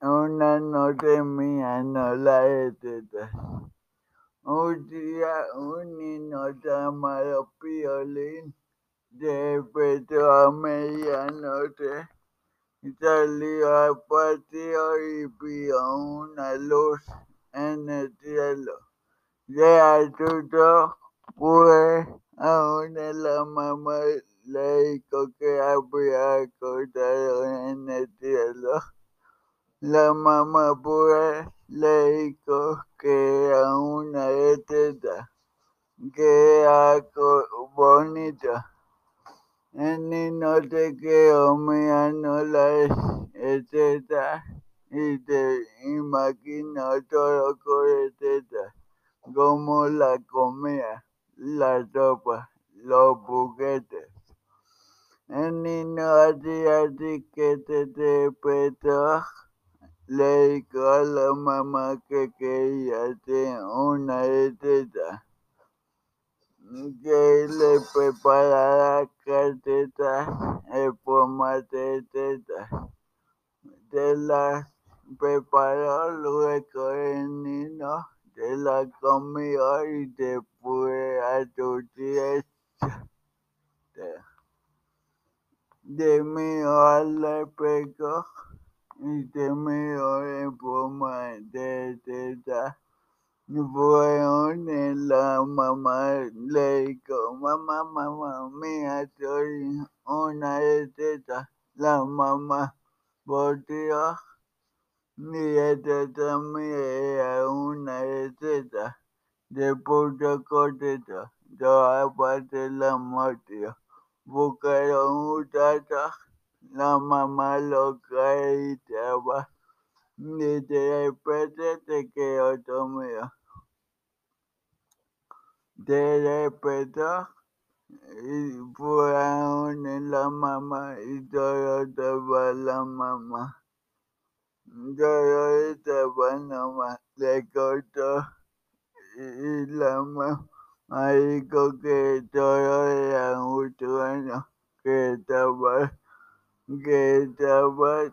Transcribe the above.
una noche mía no la detesta. Un día un niño llamado Piolín despertó a medianoche salió al patio y vio una luz en el cielo. Se asustó, pues aún la mamá le dijo que había cielo. La mamá que era una estrella, que bonita. El niño se quedó mirando la estrella y se imaginó todo con estrella, como la comida, la sopa, los juguetes. El niño así así que se despertó le dijo a la mamá que quería ser una estrella, que le preparara galletas en forma de estrella. Se las preparó luego el niño, se la comió y se fue a su siesta. Se miró al espejo y se miró en forma de estrella. Fueron y la mamá le dijo, mamá, mamá, mira, soy una estrella. La mamá volteó y ella también era una estrella. Se puso contento, yo aparte la mordió. Buscaron muchachos la mamá lo acreditaba y de repente se quedó dormido. Se despertó y fueron en la mamá y todo estaba la mamá. Todo estaba nomás, le cortó y la mamá dijo que todo era un sueño, que estaba que estaba.